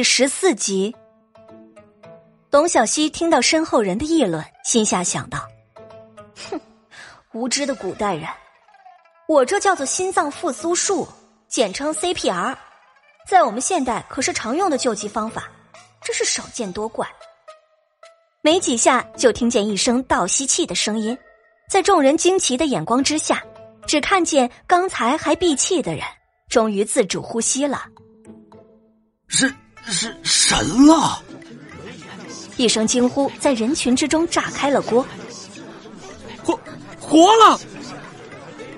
第十四集，董小希听到身后人的议论，心下想到：“哼，无知的古代人，我这叫做心脏复苏术，简称 CPR，在我们现代可是常用的救急方法，真是少见多怪。”没几下，就听见一声倒吸气的声音，在众人惊奇的眼光之下，只看见刚才还闭气的人，终于自主呼吸了。是是神了！一声惊呼在人群之中炸开了锅，活活了！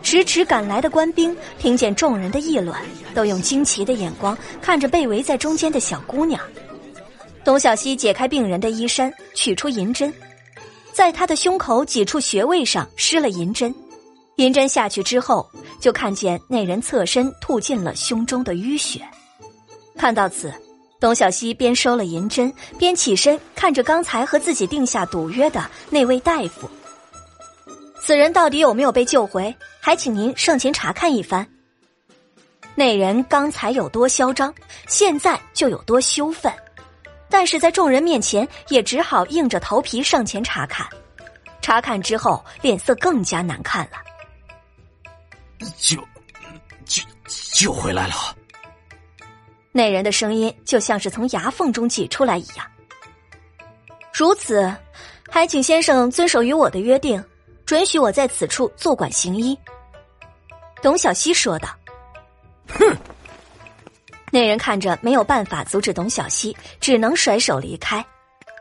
迟迟赶来的官兵听见众人的议论，都用惊奇的眼光看着被围在中间的小姑娘。董小希解开病人的衣衫，取出银针，在他的胸口几处穴位上施了银针。银针下去之后，就看见那人侧身吐尽了胸中的淤血。看到此，董小希边收了银针，边起身看着刚才和自己定下赌约的那位大夫。此人到底有没有被救回？还请您上前查看一番。那人刚才有多嚣张，现在就有多羞愤，但是在众人面前也只好硬着头皮上前查看。查看之后，脸色更加难看了。救，救，救回来了。那人的声音就像是从牙缝中挤出来一样。如此，还请先生遵守与我的约定，准许我在此处坐馆行医。”董小希说道。“哼！”那人看着没有办法阻止董小希，只能甩手离开。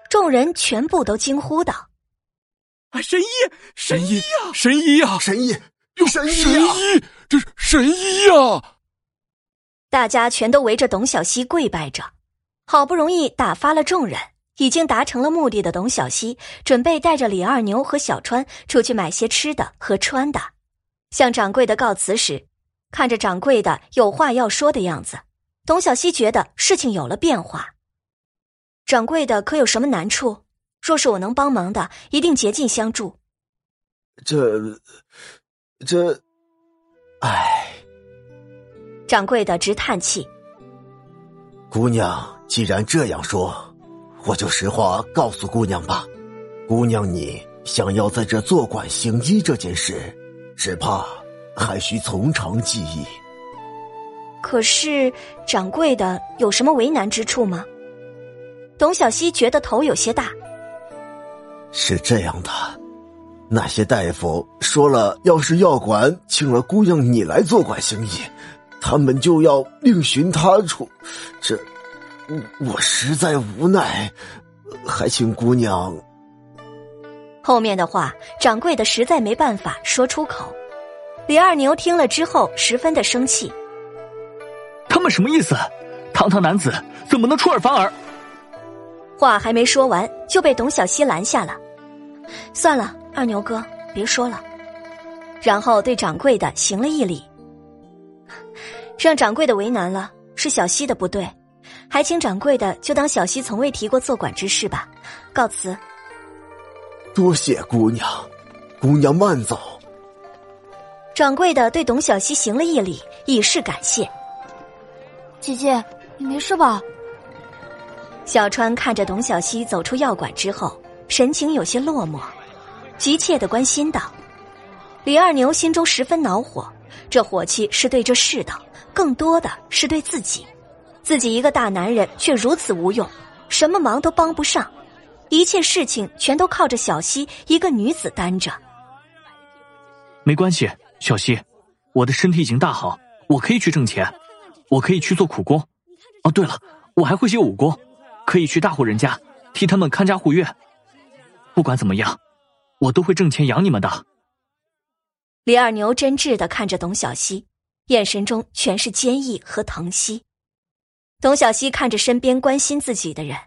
众人全部都惊呼道：“啊，神医，神医呀，神医呀，神医，神医，神医，这是神医啊！”大家全都围着董小希跪拜着，好不容易打发了众人，已经达成了目的的董小希准备带着李二牛和小川出去买些吃的和穿的，向掌柜的告辞时，看着掌柜的有话要说的样子，董小希觉得事情有了变化。掌柜的可有什么难处？若是我能帮忙的，一定竭尽相助。这，这，唉。掌柜的直叹气：“姑娘，既然这样说，我就实话告诉姑娘吧。姑娘，你想要在这坐馆行医这件事，只怕还需从长计议。可是，掌柜的有什么为难之处吗？”董小希觉得头有些大。是这样的，那些大夫说了，要是药馆请了姑娘你来做馆行医。他们就要另寻他处，这我我实在无奈，还请姑娘。后面的话，掌柜的实在没办法说出口。李二牛听了之后，十分的生气。他们什么意思？堂堂男子怎么能出尔反尔？话还没说完，就被董小希拦下了。算了，二牛哥，别说了。然后对掌柜的行了一礼。让掌柜的为难了，是小西的不对，还请掌柜的就当小西从未提过坐馆之事吧。告辞。多谢姑娘，姑娘慢走。掌柜的对董小西行了一礼，以示感谢。姐姐，你没事吧？小川看着董小西走出药馆之后，神情有些落寞，急切的关心道：“李二牛心中十分恼火，这火气是对这世道。”更多的是对自己，自己一个大男人却如此无用，什么忙都帮不上，一切事情全都靠着小西一个女子担着。没关系，小西，我的身体已经大好，我可以去挣钱，我可以去做苦工。哦，对了，我还会些武功，可以去大户人家替他们看家护院。不管怎么样，我都会挣钱养你们的。李二牛真挚的看着董小西。眼神中全是坚毅和疼惜。董小希看着身边关心自己的人，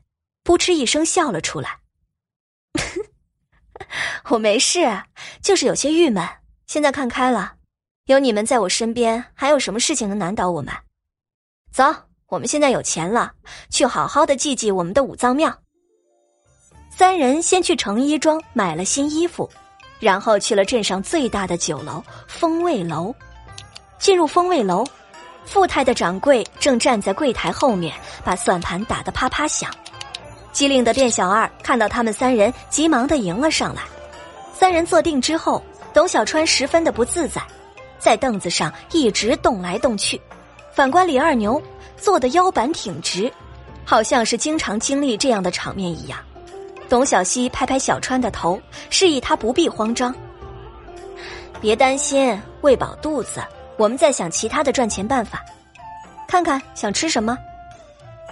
扑哧一声笑了出来。我没事，就是有些郁闷。现在看开了，有你们在我身边，还有什么事情能难倒我们？走，我们现在有钱了，去好好的祭祭我们的五脏庙。三人先去成衣庄买了新衣服，然后去了镇上最大的酒楼——风味楼。进入风味楼，富态的掌柜正站在柜台后面，把算盘打得啪啪响。机灵的店小二看到他们三人，急忙的迎了上来。三人坐定之后，董小川十分的不自在，在凳子上一直动来动去。反观李二牛，坐的腰板挺直，好像是经常经历这样的场面一样。董小西拍拍小川的头，示意他不必慌张，别担心，喂饱肚子。我们在想其他的赚钱办法，看看想吃什么。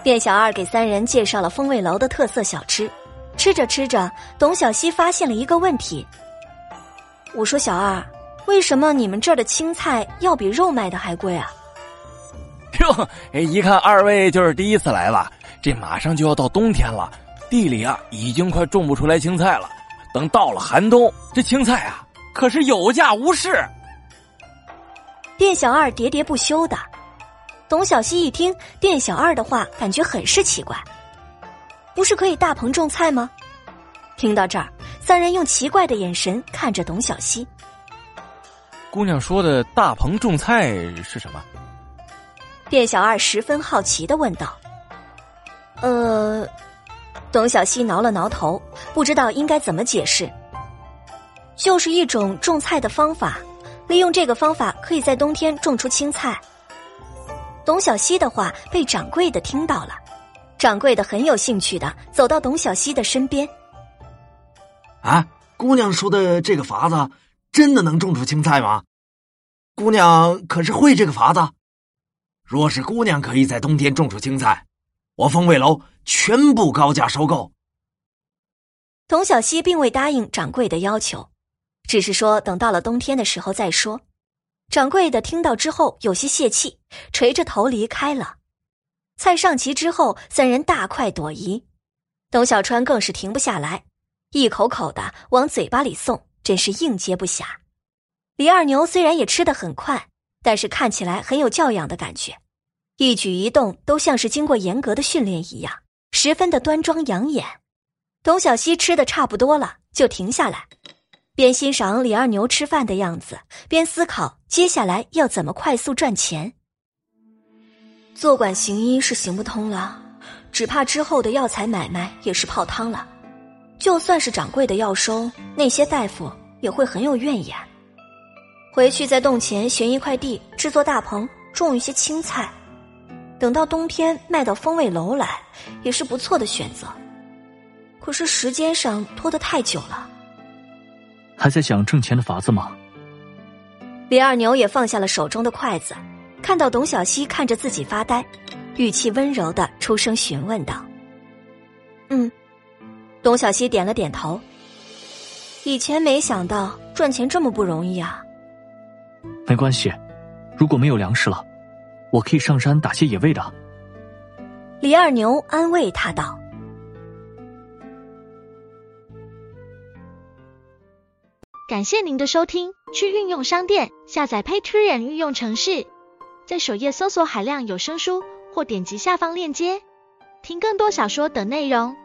店小二给三人介绍了风味楼的特色小吃，吃着吃着，董小西发现了一个问题。我说：“小二，为什么你们这儿的青菜要比肉卖的还贵啊？”哟，一看二位就是第一次来了，这马上就要到冬天了，地里啊已经快种不出来青菜了。等到了寒冬，这青菜啊可是有价无市。店小二喋喋不休的，董小西一听店小二的话，感觉很是奇怪。不是可以大棚种菜吗？听到这儿，三人用奇怪的眼神看着董小西。姑娘说的大棚种菜是什么？店小二十分好奇的问道。呃，董小西挠了挠头，不知道应该怎么解释。就是一种种菜的方法。利用这个方法，可以在冬天种出青菜。董小西的话被掌柜的听到了，掌柜的很有兴趣的走到董小西的身边。啊，姑娘说的这个法子真的能种出青菜吗？姑娘可是会这个法子？若是姑娘可以在冬天种出青菜，我风味楼全部高价收购。董小西并未答应掌柜的要求。只是说等到了冬天的时候再说。掌柜的听到之后有些泄气，垂着头离开了。菜上齐之后，三人大快朵颐。董小川更是停不下来，一口口的往嘴巴里送，真是应接不暇。李二牛虽然也吃得很快，但是看起来很有教养的感觉，一举一动都像是经过严格的训练一样，十分的端庄养眼。董小西吃的差不多了，就停下来。边欣赏李二牛吃饭的样子，边思考接下来要怎么快速赚钱。坐馆行医是行不通了，只怕之后的药材买卖也是泡汤了。就算是掌柜的要收，那些大夫也会很有怨言。回去在洞前寻一块地，制作大棚，种一些青菜，等到冬天卖到风味楼来，也是不错的选择。可是时间上拖得太久了。还在想挣钱的法子吗？李二牛也放下了手中的筷子，看到董小西看着自己发呆，语气温柔的出声询问道：“嗯。”董小西点了点头。以前没想到赚钱这么不容易啊。没关系，如果没有粮食了，我可以上山打些野味的。李二牛安慰他道。感谢您的收听，去运用商店下载 Patreon 运用城市，在首页搜索海量有声书，或点击下方链接听更多小说等内容。